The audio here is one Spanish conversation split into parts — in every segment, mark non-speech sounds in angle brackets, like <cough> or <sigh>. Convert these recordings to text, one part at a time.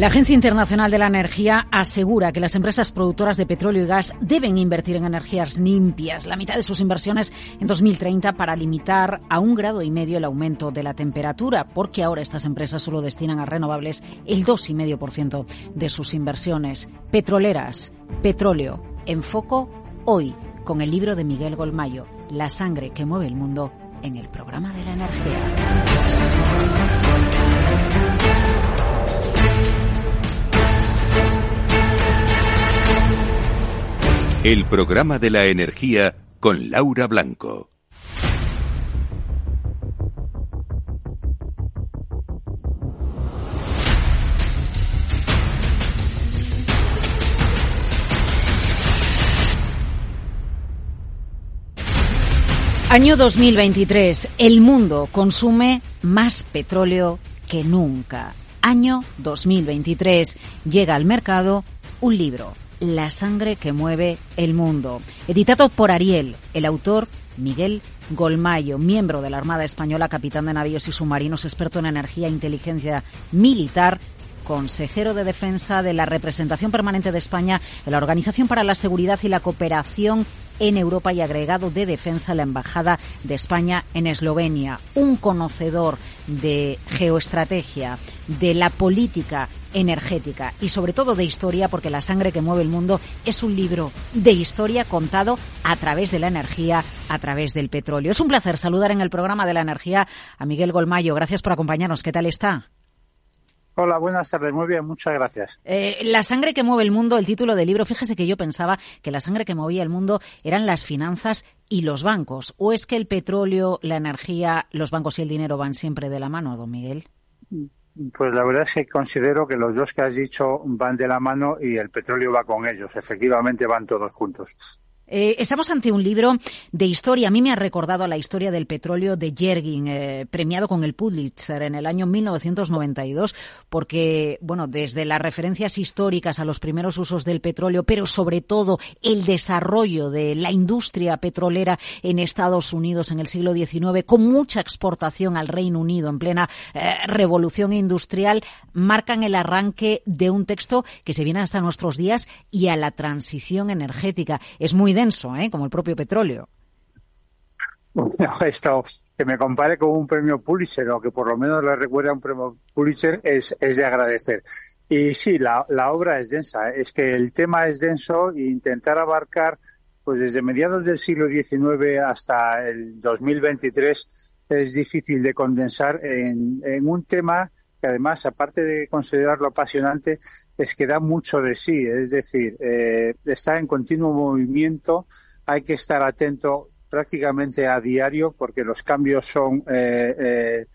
La Agencia Internacional de la Energía asegura que las empresas productoras de petróleo y gas deben invertir en energías limpias, la mitad de sus inversiones en 2030 para limitar a un grado y medio el aumento de la temperatura, porque ahora estas empresas solo destinan a renovables el 2,5% de sus inversiones. Petroleras, petróleo, en foco hoy con el libro de Miguel Golmayo, La sangre que mueve el mundo en el programa de la energía. El programa de la energía con Laura Blanco. Año 2023. El mundo consume más petróleo que nunca. Año 2023. Llega al mercado un libro la sangre que mueve el mundo. Editado por Ariel, el autor Miguel Golmayo, miembro de la Armada Española, capitán de navíos y submarinos, experto en energía e inteligencia militar, consejero de defensa de la representación permanente de España en la Organización para la Seguridad y la Cooperación en Europa y agregado de defensa a la Embajada de España en Eslovenia. Un conocedor de geoestrategia, de la política energética y sobre todo de historia, porque La sangre que mueve el mundo es un libro de historia contado a través de la energía, a través del petróleo. Es un placer saludar en el programa de la energía a Miguel Golmayo. Gracias por acompañarnos. ¿Qué tal está? Hola, buenas tardes. Muy bien, muchas gracias. Eh, la sangre que mueve el mundo, el título del libro. Fíjese que yo pensaba que la sangre que movía el mundo eran las finanzas y los bancos. ¿O es que el petróleo, la energía, los bancos y el dinero van siempre de la mano, don Miguel? Pues la verdad es que considero que los dos que has dicho van de la mano y el petróleo va con ellos. Efectivamente van todos juntos. Eh, estamos ante un libro de historia. A mí me ha recordado a la historia del petróleo de Yergin, eh, premiado con el Pulitzer en el año 1992, porque, bueno, desde las referencias históricas a los primeros usos del petróleo, pero sobre todo el desarrollo de la industria petrolera en Estados Unidos en el siglo XIX, con mucha exportación al Reino Unido en plena eh, revolución industrial, marcan el arranque de un texto que se viene hasta nuestros días y a la transición energética. Es muy ¿eh? como el propio petróleo. <laughs> esto que me compare con un premio Pulitzer o que por lo menos le recuerde a un premio Pulitzer es, es de agradecer. Y sí, la, la obra es densa. ¿eh? Es que el tema es denso e intentar abarcar, pues desde mediados del siglo XIX hasta el 2023 es difícil de condensar en, en un tema que además, aparte de considerarlo apasionante, es que da mucho de sí, es decir, eh, está en continuo movimiento, hay que estar atento prácticamente a diario porque los cambios son eh, eh,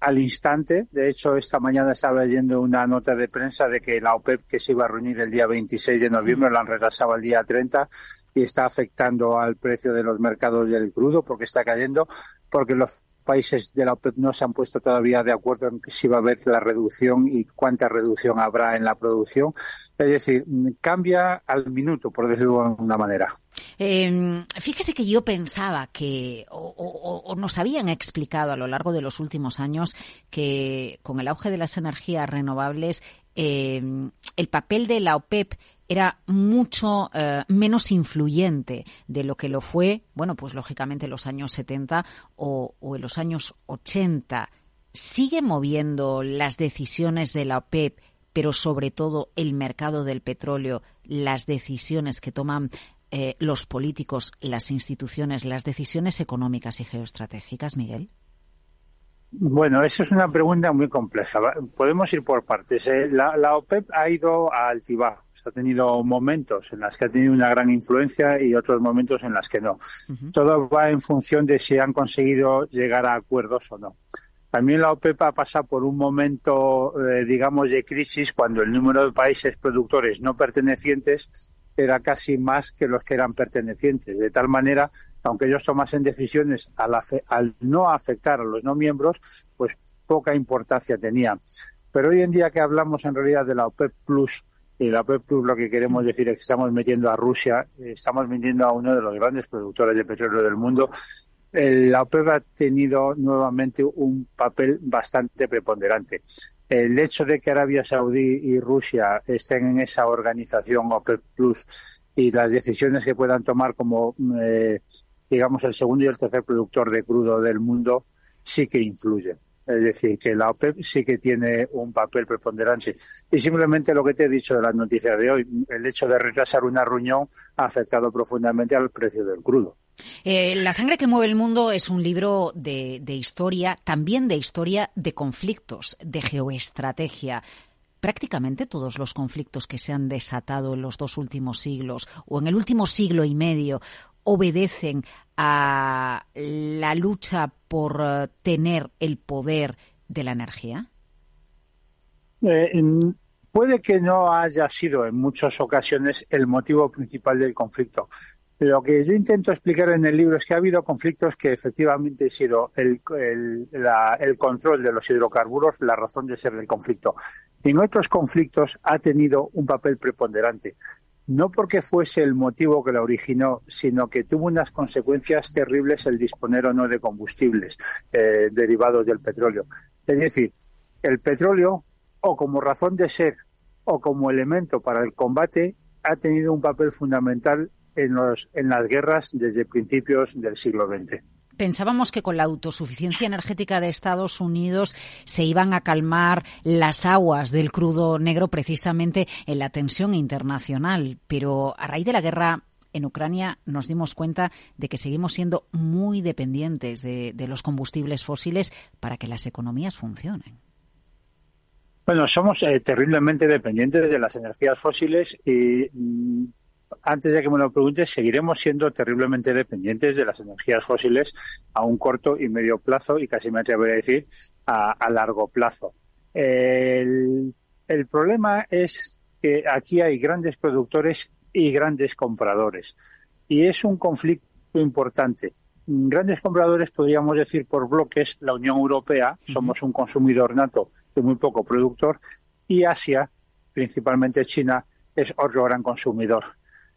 al instante. De hecho, esta mañana estaba leyendo una nota de prensa de que la OPEP, que se iba a reunir el día 26 de noviembre, la han retrasado al día 30 y está afectando al precio de los mercados del crudo porque está cayendo, porque los países de la OPEP no se han puesto todavía de acuerdo en si va a haber la reducción y cuánta reducción habrá en la producción. Es decir, cambia al minuto, por decirlo de alguna manera. Eh, fíjese que yo pensaba que, o, nos habían explicado a lo largo de los últimos años, que con el auge de las energías renovables, em, el papel de la OPEP era mucho eh, menos influyente de lo que lo fue, bueno, pues lógicamente en los años 70 o, en los años 80. ¿Sigue moviendo las decisiones de la OPEP, pero sobre todo el mercado del petróleo, las decisiones que toman eh, los políticos, las instituciones, las decisiones económicas y geoestratégicas, Miguel? Bueno, esa es una pregunta muy compleja. Podemos ir por partes. ¿eh? La, OPEP ha ido a altibajo ha tenido momentos en los que ha tenido una gran influencia y otros momentos en los que no. Todo va en función de si han conseguido llegar a acuerdos o no. También la OPEP ha pasado por un momento, eh, digamos, de crisis cuando el número de países productores no pertenecientes era casi más que los que eran pertenecientes. De tal manera, aunque ellos tomasen decisiones al, al no afectar a los no miembros, pues poca importancia tenía. Pero hoy en día que hablamos en realidad de la OPEP Plus, y la OPEP Plus lo que queremos decir es que estamos metiendo a Rusia, estamos metiendo a uno de los grandes productores de petróleo del mundo. La OPEP ha tenido nuevamente un papel bastante preponderante. el hecho de que Arabia Saudí y Rusia estén en esa organización OPEP Plus y las decisiones que puedan tomar como, eh, digamos, el segundo y el tercer productor de crudo del mundo sí que influyen. Es decir, que la OPEP sí que tiene un papel preponderante. Y simplemente lo que te he dicho de las noticias de hoy, el hecho de retrasar una reunión ha afectado profundamente al precio del crudo. Eh, la sangre que mueve el mundo es un libro de, de historia, también de historia de conflictos, de geoestrategia prácticamente todos los conflictos que se han desatado en los dos últimos siglos o en el último siglo y medio obedecen a la lucha por eh, tener el poder de la energía? Eh, puede que no haya sido en muchas ocasiones el motivo principal del conflicto. Lo que yo intento explicar en el libro es que ha habido conflictos que efectivamente han sido el, el control de los hidrocarburos la razón de ser del conflicto. En otros conflictos ha tenido un papel preponderante no porque fuese el motivo que la originó, sino que tuvo unas consecuencias terribles el disponer o no de combustibles eh, derivados del petróleo. Es decir, el petróleo, o como razón de ser, o como elemento para el combate, ha tenido un papel fundamental en, los, en las guerras desde principios del siglo XX. Pensábamos que con la autosuficiencia energética de Estados Unidos se iban a calmar las aguas del crudo negro precisamente en la tensión internacional, pero a raíz de la guerra en Ucrania nos dimos cuenta de que seguimos siendo muy dependientes de, los combustibles fósiles para que las economías funcionen. Bueno, somos eh, terriblemente dependientes de las energías fósiles y mm, antes de que me lo preguntes, seguiremos siendo terriblemente dependientes de las energías fósiles a un corto y medio plazo y casi me atrevería a decir a, largo plazo. El, el problema es que aquí hay grandes productores y grandes compradores. Y es un conflicto importante. Grandes compradores, podríamos decir por bloques, la Unión Europea, somos un consumidor nato y muy poco productor, y Asia, principalmente China, es otro gran consumidor.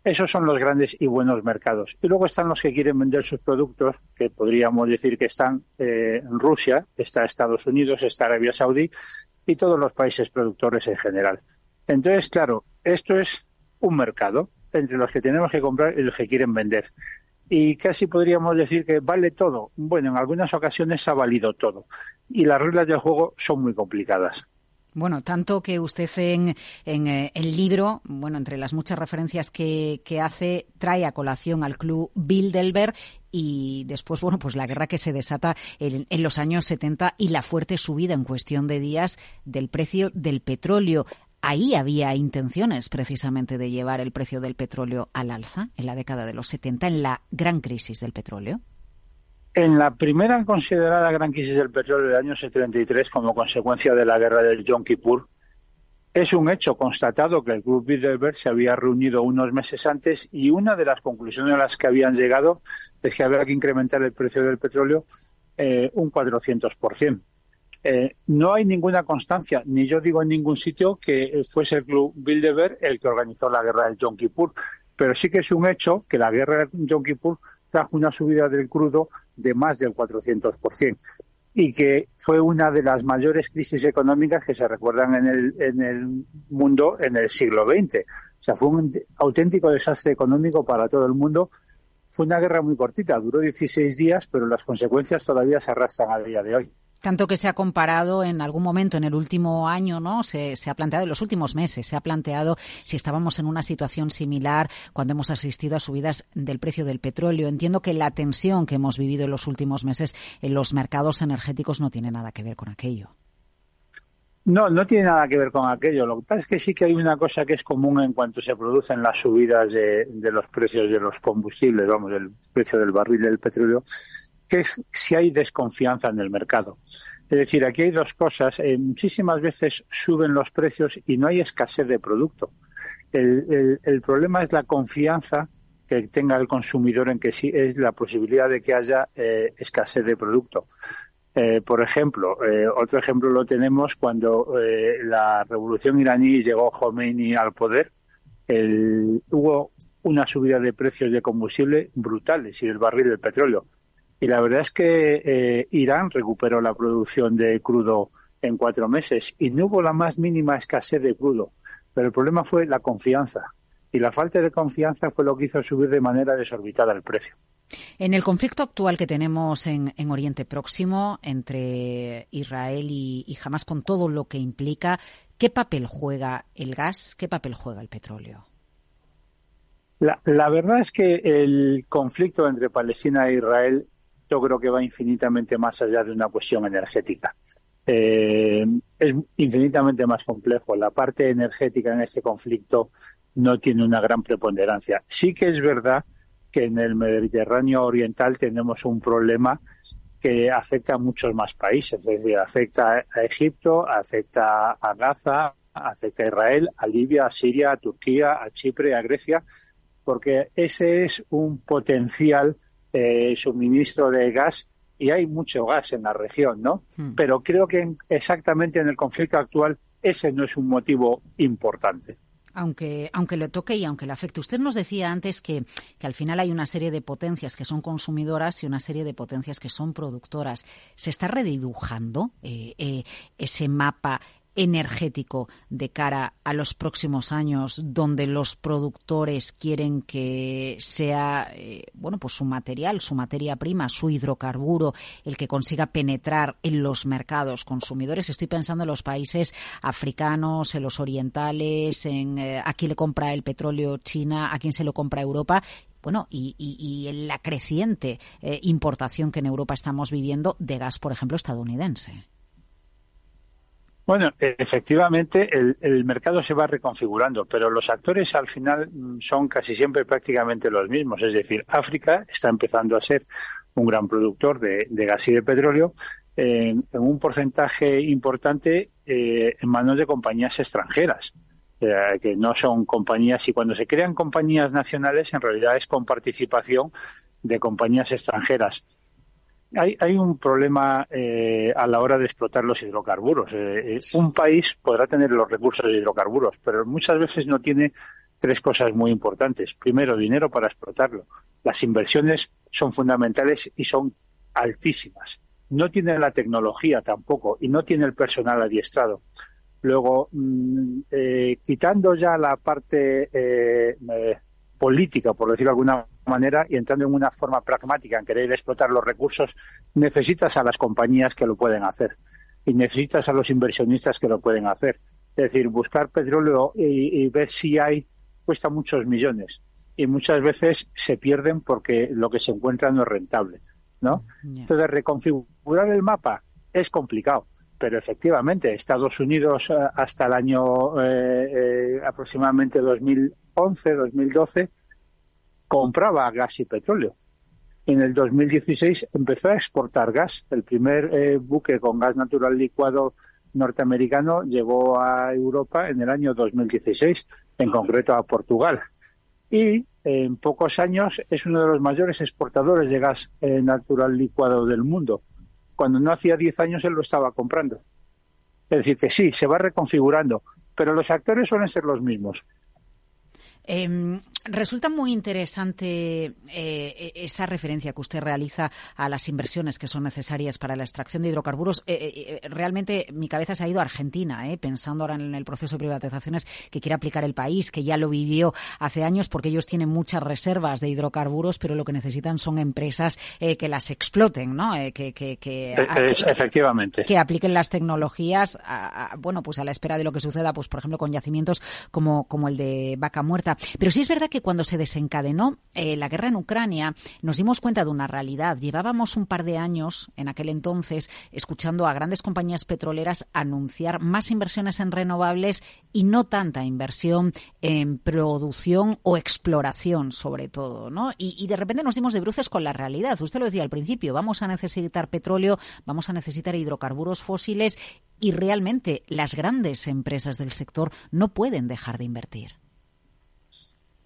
Esos son los grandes y buenos mercados. Y luego están los que quieren vender sus productos, que podríamos decir que están eh, en Rusia, está Estados Unidos, está Arabia Saudí y todos los países productores en general. Entonces, claro, esto es un mercado entre los que tenemos que comprar y los que quieren vender. Y casi podríamos decir que vale todo. Bueno, en algunas ocasiones ha valido todo. Y las reglas del juego son muy complicadas. Bueno, tanto que usted en, eh, el libro, bueno, entre las muchas referencias que, hace, trae a colación al club Bilderberg y después, bueno, pues la guerra que se desata en, en, los años 70 y la fuerte subida en cuestión de días del precio del petróleo. Ahí había intenciones precisamente de llevar el precio del petróleo al alza en la década de los 70, en la gran crisis del petróleo. En la primera considerada gran crisis del petróleo del año 73 como consecuencia de la guerra del Yom Kippur, es un hecho constatado que el Club Bilderberg se había reunido unos meses antes y una de las conclusiones a las que habían llegado es que había que incrementar el precio del petróleo eh, un 400%. Eh, no hay ninguna constancia, ni yo digo en ningún sitio, que fuese el Club Bilderberg el que organizó la guerra del Yom Kippur, pero sí que es un hecho que la guerra del Yom Kippur trajo una subida del crudo de más del 400% y que fue una de las mayores crisis económicas que se recuerdan en el, en el mundo en el siglo XX. O sea, fue un auténtico desastre económico para todo el mundo. Fue una guerra muy cortita, duró 16 días, pero las consecuencias todavía se arrastran a día de hoy. Tanto que se ha comparado en algún momento en el último año, ¿no? Se, ha planteado, en los últimos meses, se ha planteado si estábamos en una situación similar cuando hemos asistido a subidas del precio del petróleo. Entiendo que la tensión que hemos vivido en los últimos meses en los mercados energéticos no tiene nada que ver con aquello. No, no tiene nada que ver con aquello. Lo que pasa es que sí que hay una cosa que es común en cuanto se producen las subidas de, de los precios de los combustibles, vamos, el precio del barril del petróleo, que es si hay desconfianza en el mercado. Es decir, aquí hay dos cosas. Eh, muchísimas veces suben los precios y no hay escasez de producto. El, el, problema es la confianza que tenga el consumidor en que sí es la posibilidad de que haya eh, escasez de producto. Eh, por ejemplo, otro ejemplo lo tenemos cuando la revolución iraní llegó Khomeini al poder. hubo una subida de precios de combustible brutales y el barril del petróleo y la verdad es que eh, Irán recuperó la producción de crudo en cuatro meses y no hubo la más mínima escasez de crudo. Pero el problema fue la confianza. Y la falta de confianza fue lo que hizo subir de manera desorbitada el precio. En el conflicto actual que tenemos en, Oriente Próximo entre Israel y, y Hamas, con todo lo que implica, ¿qué papel juega el gas? ¿Qué papel juega el petróleo? La, la, verdad es que el conflicto entre Palestina e Israel yo creo que va infinitamente más allá de una cuestión energética. Eh, es infinitamente más complejo. La parte energética en este conflicto no tiene una gran preponderancia. Sí que es verdad que en el Mediterráneo Oriental tenemos un problema que afecta a muchos más países, es decir, afecta a Egipto, afecta a Gaza, afecta a Israel, a Libia, a Siria, a Turquía, a Chipre, a Grecia, porque ese es un potencial eh, suministro de gas y hay mucho gas en la región, ¿no? Hmm. Pero creo que exactamente en el conflicto actual ese no es un motivo importante. Aunque, aunque le toque y aunque le afecte. Usted nos decía antes que, que, al final hay una serie de potencias que son consumidoras y una serie de potencias que son productoras. ¿Se está redibujando eh, eh, ese mapa energético de cara a los próximos años, donde los productores quieren que sea eh, bueno pues su material, su materia prima, su hidrocarburo, el que consiga penetrar en los mercados consumidores. Estoy pensando en los países africanos, en los orientales, en eh, a quién le compra el petróleo China, a quién se lo compra Europa bueno, y, y, y la creciente eh, importación que en Europa estamos viviendo de gas, por ejemplo, estadounidense. Bueno, efectivamente el, mercado se va reconfigurando, pero los actores al final mm, son casi siempre prácticamente los mismos. Es decir, África está empezando a ser un gran productor de, gas y de petróleo. En, un porcentaje importante eh, en manos de compañías extranjeras, eh, que no son compañías, y cuando se crean compañías nacionales, en realidad es con participación de compañías extranjeras hay, hay un problema eh, a la hora de explotar los hidrocarburos. Eh, eh, un país podrá tener los recursos de hidrocarburos, pero muchas veces no tiene tres cosas muy importantes. Primero, dinero para explotarlo. Las inversiones son fundamentales y son altísimas. No tiene la tecnología tampoco y no tiene el personal adiestrado. Luego, mm, quitando ya la parte política, por decirlo de alguna manera, y entrando en una forma pragmática en querer explotar los recursos, necesitas a las compañías que lo pueden hacer y necesitas a los inversionistas que lo pueden hacer. Es decir, buscar petróleo y, ver si hay cuesta muchos millones y muchas veces se pierden porque lo que se encuentra no es rentable, ¿no? Entonces, reconfigurar el mapa es complicado, pero efectivamente Estados Unidos eh, hasta el año eh, eh, aproximadamente 2011, 2012 compraba gas y petróleo. En el 2016 empezó a exportar gas. El primer eh, buque con gas natural licuado norteamericano llegó a Europa en el año 2016, en concreto a Portugal. Y en pocos años es uno de los mayores exportadores de gas eh, natural licuado del mundo. Cuando no hacía 10 años él lo estaba comprando. Es decir, que sí, se va reconfigurando, pero los actores suelen ser los mismos. Em, resulta muy interesante eh, esa referencia que usted realiza a las inversiones que son necesarias para la extracción de hidrocarburos. Eh, eh, realmente mi cabeza se ha ido a Argentina, pensando ahora en el proceso de privatizaciones que quiere aplicar el país, que ya lo vivió hace años porque ellos tienen muchas reservas de hidrocarburos, pero lo que necesitan son empresas que las exploten, ¿no? que, que, efectivamente que apliquen las tecnologías, bueno, pues a la espera de lo que suceda, pues por ejemplo con yacimientos como como el de Vaca Muerta. Pero sí es verdad que cuando se desencadenó eh, la guerra en Ucrania, nos dimos cuenta de una realidad. Llevábamos un par de años en aquel entonces escuchando a grandes compañías petroleras anunciar más inversiones en renovables y no tanta inversión en producción o exploración, sobre todo, ¿no? Y, y de repente nos dimos de bruces con la realidad. Usted lo decía al principio, vamos a necesitar petróleo, vamos a necesitar hidrocarburos fósiles y realmente las grandes empresas del sector no pueden dejar de invertir.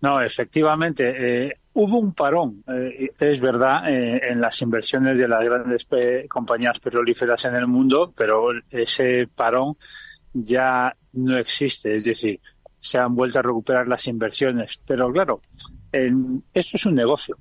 No, efectivamente, eh, hubo un parón, eh, es verdad, eh, en las inversiones de las grandes compañías petrolíferas en el mundo, pero ese parón ya no existe, es decir, se han vuelto a recuperar las inversiones. Pero claro, esto es un negocio.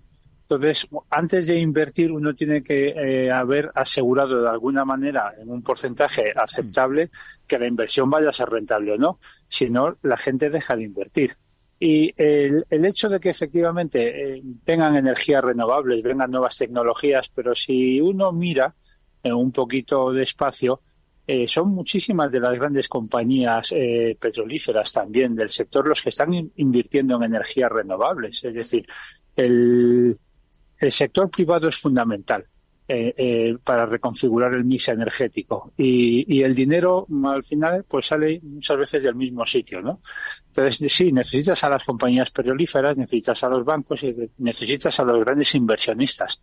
Entonces, antes de invertir, uno tiene que eh, haber asegurado de alguna manera, en un porcentaje aceptable, que la inversión vaya a ser rentable o no. Si no, la gente deja de invertir. Y el, hecho de que efectivamente eh, tengan energías renovables, vengan nuevas tecnologías, pero si uno mira en un poquito despacio, eh, son muchísimas de las grandes compañías eh, petrolíferas también del sector los que están invirtiendo en energías renovables. Es decir, el, el sector privado es fundamental eh, eh, para reconfigurar el mix energético y, y, el dinero al final pues sale muchas veces del mismo sitio, ¿no? Entonces sí, necesitas a las compañías petrolíferas, necesitas a los bancos y necesitas a los grandes inversionistas.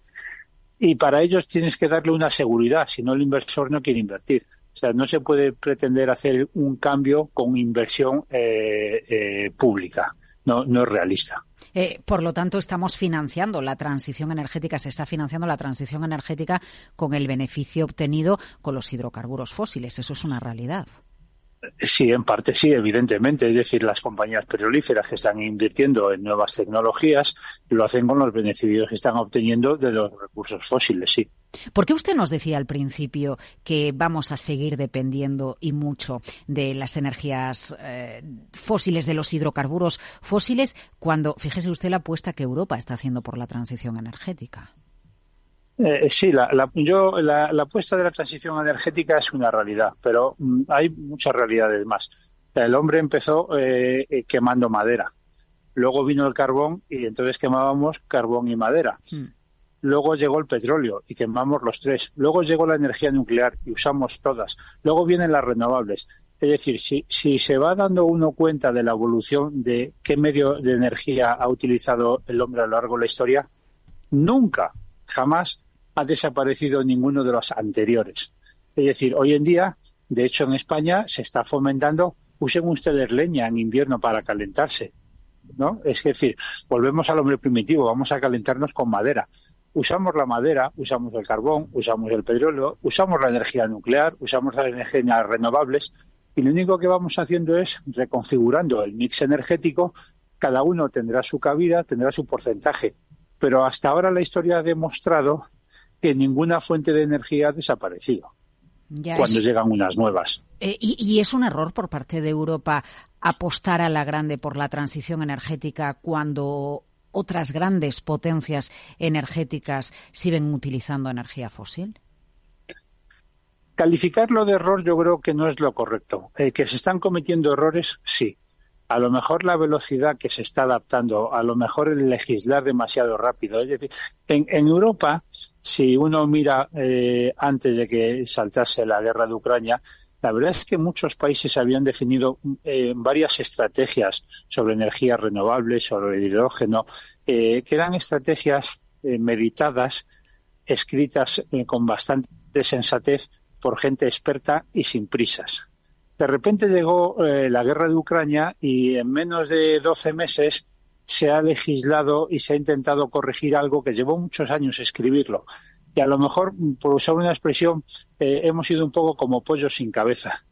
Y para ellos tienes que darle una seguridad, si no el inversor no quiere invertir. O sea, no se puede pretender hacer un cambio con inversión eh, eh, pública. No, no es realista. Eh, por lo tanto, estamos financiando la transición energética, se está financiando la transición energética con el beneficio obtenido con los hidrocarburos fósiles. Eso es una realidad. Sí, en parte sí, evidentemente. Es decir, las compañías petrolíferas que están invirtiendo en nuevas tecnologías lo hacen con los beneficios que están obteniendo de los recursos fósiles, sí. ¿Por qué usted nos decía al principio que vamos a seguir dependiendo y mucho de las energías eh, fósiles, de los hidrocarburos fósiles, cuando, fíjese usted la apuesta que Europa está haciendo por la transición energética? Eh, sí, la, la, yo, la, la, apuesta de la transición energética es una realidad, pero mm, hay muchas realidades más. El hombre empezó eh, eh, quemando madera. Luego vino el carbón y entonces quemábamos carbón y madera. Hmm. Luego llegó el petróleo y quemamos los tres. Luego llegó la energía nuclear y usamos todas. Luego vienen las renovables. Es decir, si, si se va dando uno cuenta de la evolución de qué medio de energía ha utilizado el hombre a lo largo de la historia, nunca, jamás ha desaparecido ninguno de los anteriores. Es decir, hoy en día, de hecho en España se está fomentando, usen ustedes leña en invierno para calentarse. ¿No? Es decir, volvemos al hombre primitivo, vamos a calentarnos con madera. Usamos la madera, usamos el carbón, usamos el petróleo, usamos la energía nuclear, usamos las energías renovables y lo único que vamos haciendo es reconfigurando el mix energético. Cada uno tendrá su cabida, tendrá su porcentaje. Pero hasta ahora la historia ha demostrado que ninguna fuente de energía ha desaparecido cuando llegan unas nuevas. Eh, y, y, es un error por parte de Europa apostar a la grande por la transición energética cuando otras grandes potencias energéticas siguen utilizando energía fósil? Calificarlo de error yo creo que no es lo correcto. Eh, que se están cometiendo errores, sí a lo mejor la velocidad que se está adaptando, a lo mejor el legislar demasiado rápido. Es decir, en, Europa, si uno mira eh, antes de que saltase la guerra de Ucrania, la verdad es que muchos países habían definido eh, varias estrategias sobre energías renovables, sobre hidrógeno, eh, que eran estrategias meditadas, escritas con bastante sensatez por gente experta y sin prisas de repente llegó eh, la guerra de Ucrania y en menos de 12 meses se ha legislado y se ha intentado corregir algo que llevó muchos años escribirlo. Y a lo mejor, por usar una expresión, eh, hemos sido un poco como pollos sin cabeza.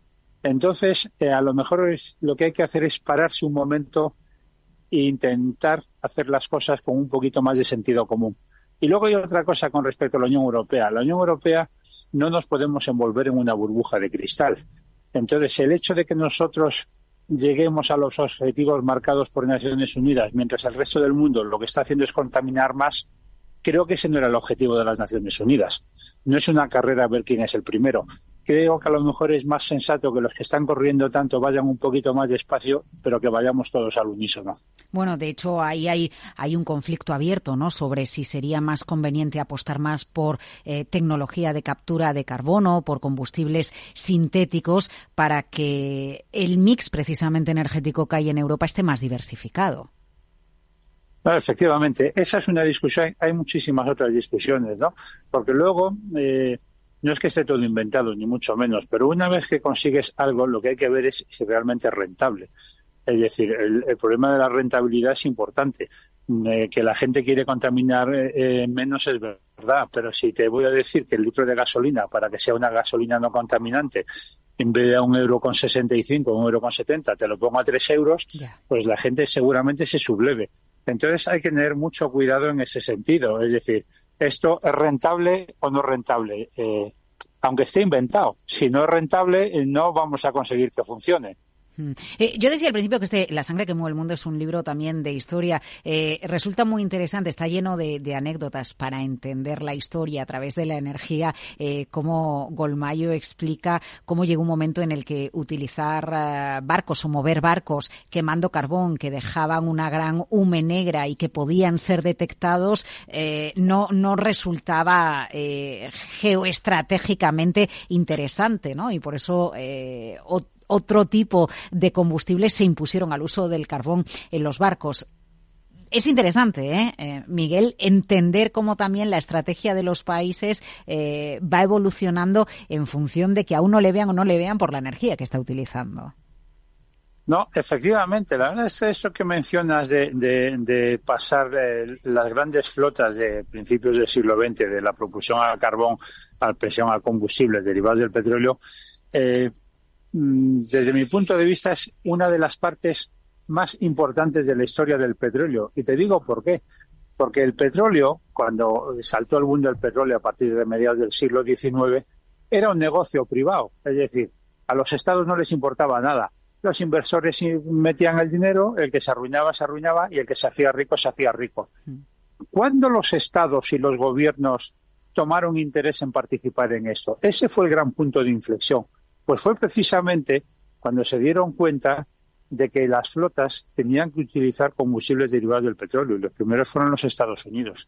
Entonces, eh, a lo mejor es, lo que hay que hacer es pararse un momento e intentar hacer las cosas con un poquito más de sentido común. Y luego hay otra cosa con respecto a la Unión Europea. La Unión Europea no nos podemos envolver en una burbuja de cristal. Entonces, el hecho de que nosotros lleguemos a los objetivos marcados por Naciones Unidas, mientras el resto del mundo lo que está haciendo es contaminar más, creo que ese no era el objetivo de las Naciones Unidas. No es una carrera ver quién es el primero creo que a lo mejor es más sensato que los que están corriendo tanto vayan un poquito más despacio, pero que vayamos todos al unísono. Bueno, de hecho, ahí hay, hay un conflicto abierto, ¿no? Sobre si sería más conveniente apostar más por eh, tecnología de captura de carbono, por combustibles sintéticos, para que el mix precisamente energético que hay en Europa esté más diversificado. efectivamente, esa es una discusión. Hay muchísimas otras discusiones, ¿no? Porque luego. Eh, no es que esté todo inventado, ni mucho menos, pero una vez que consigues algo, lo que hay que ver es si realmente es rentable. Es decir, el, problema de la rentabilidad es importante. Eh, que la gente quiere contaminar eh, eh, menos es verdad, pero si te voy a decir que el litro de gasolina, para que sea una gasolina no contaminante, en vez de a un euro con 65, un euro con 70, te lo pongo a tres euros, pues la gente seguramente se subleve. Entonces hay que tener mucho cuidado en ese sentido. Es decir, ¿esto es rentable o no rentable? Eh, aunque esté inventado. Si no es rentable, no vamos a conseguir que funcione. Mm. Eh, yo decía al principio que este La sangre que mueve el mundo es un libro también de historia. Eh, resulta muy interesante, está lleno de, anécdotas para entender la historia a través de la energía, eh, cómo Golmayo explica cómo llegó un momento en el que utilizar barcos o mover barcos quemando carbón que dejaban una gran hume negra y que podían ser detectados no, no resultaba geoestratégicamente interesante, ¿no? Y por eso otro tipo de combustibles se impusieron al uso del carbón en los barcos. Es interesante, ¿eh? ¿eh? Miguel, entender cómo también la estrategia de los países eh, va evolucionando en función de que a uno le vean o no le vean por la energía que está utilizando. No, efectivamente, la verdad es eso que mencionas de, pasar eh, las grandes flotas de principios del siglo XX, de la propulsión al carbón, a presión a combustibles derivados del petróleo, eh, desde mi punto de vista, es una de las partes más importantes de la historia del petróleo. Y te digo por qué. Porque el petróleo, cuando saltó el mundo del petróleo a partir de mediados del siglo XIX, era un negocio privado. Es decir, a los estados no les importaba nada. Los inversores metían el dinero, el que se arruinaba se arruinaba y el que se hacía rico se hacía rico. Mm. ¿Cuándo los estados y los gobiernos tomaron interés en participar en esto? Ese fue el gran punto de inflexión. Pues fue precisamente cuando se dieron cuenta de que las flotas tenían que utilizar combustibles derivados del petróleo y los primeros fueron los Estados Unidos.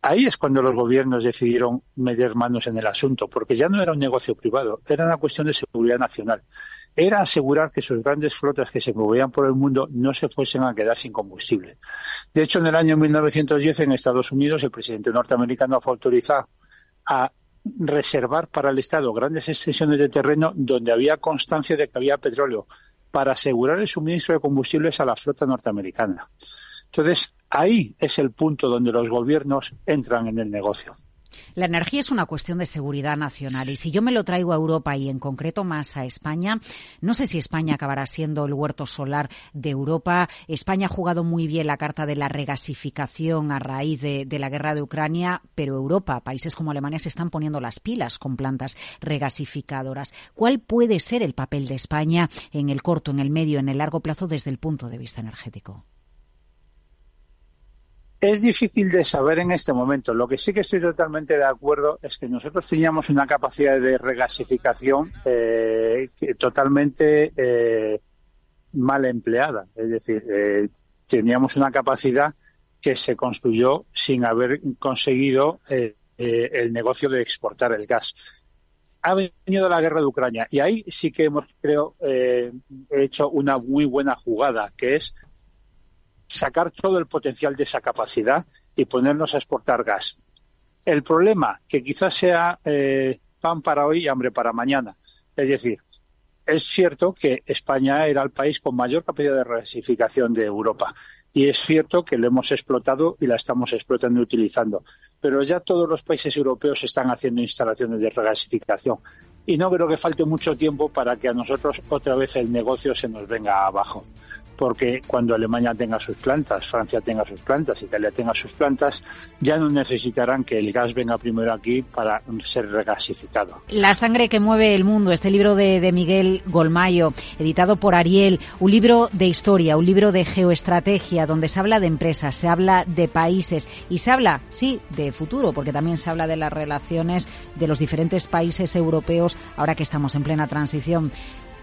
Ahí es cuando los gobiernos decidieron meter manos en el asunto, porque ya no era un negocio privado, era una cuestión de seguridad nacional. Era asegurar que sus grandes flotas que se movían por el mundo no se fuesen a quedar sin combustible. De hecho, en el año 1910 en Estados Unidos el presidente norteamericano fue autorizado a reservar para el Estado grandes extensiones de terreno donde había constancia de que había petróleo para asegurar el suministro de combustibles a la flota norteamericana. Entonces, ahí es el punto donde los gobiernos entran en el negocio. La energía es una cuestión de seguridad nacional y si yo me lo traigo a Europa y en concreto más a España, no sé si España acabará siendo el huerto solar de Europa. España ha jugado muy bien la carta de la regasificación a raíz de, la guerra de Ucrania, pero Europa, países como Alemania, se están poniendo las pilas con plantas regasificadoras. ¿Cuál puede ser el papel de España en el corto, en el medio, en el largo plazo desde el punto de vista energético? Es difícil de saber en este momento. Lo que sí que estoy totalmente de acuerdo es que nosotros teníamos una capacidad de regasificación eh, totalmente eh, mal empleada. Es decir, eh, teníamos una capacidad que se construyó sin haber conseguido el negocio de exportar el gas. Ha venido la guerra de Ucrania y ahí sí que hemos, creo, hecho una muy buena jugada, que es sacar todo el potencial de esa capacidad y ponernos a exportar gas. El problema, que quizás sea eh, pan para hoy y hambre para mañana. Es decir, es cierto que España era el país con mayor capacidad de regasificación de Europa. Y es cierto que lo hemos explotado y la estamos explotando y utilizando. Pero ya todos los países europeos están haciendo instalaciones de regasificación. Y no creo que falte mucho tiempo para que a nosotros otra vez el negocio se nos venga abajo porque cuando Alemania tenga sus plantas, Francia tenga sus plantas, Italia tenga sus plantas, ya no necesitarán que el gas venga primero aquí para ser regasificado. La sangre que mueve el mundo, este libro de, Miguel Golmayo, editado por Ariel, un libro de historia, un libro de geoestrategia, donde se habla de empresas, se habla de países y se habla, sí, de futuro, porque también se habla de las relaciones de los diferentes países europeos ahora que estamos en plena transición.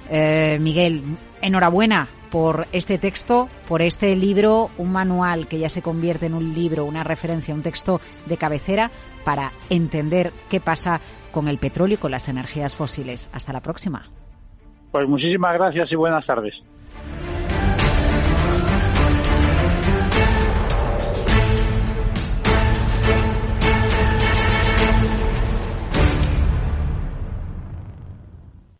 Eh, Miguel, enhorabuena por este texto, por este libro, un manual que ya se convierte en un libro, una referencia, un texto de cabecera para entender qué pasa con el petróleo y con las energías fósiles. Hasta la próxima. Pues muchísimas gracias y buenas tardes.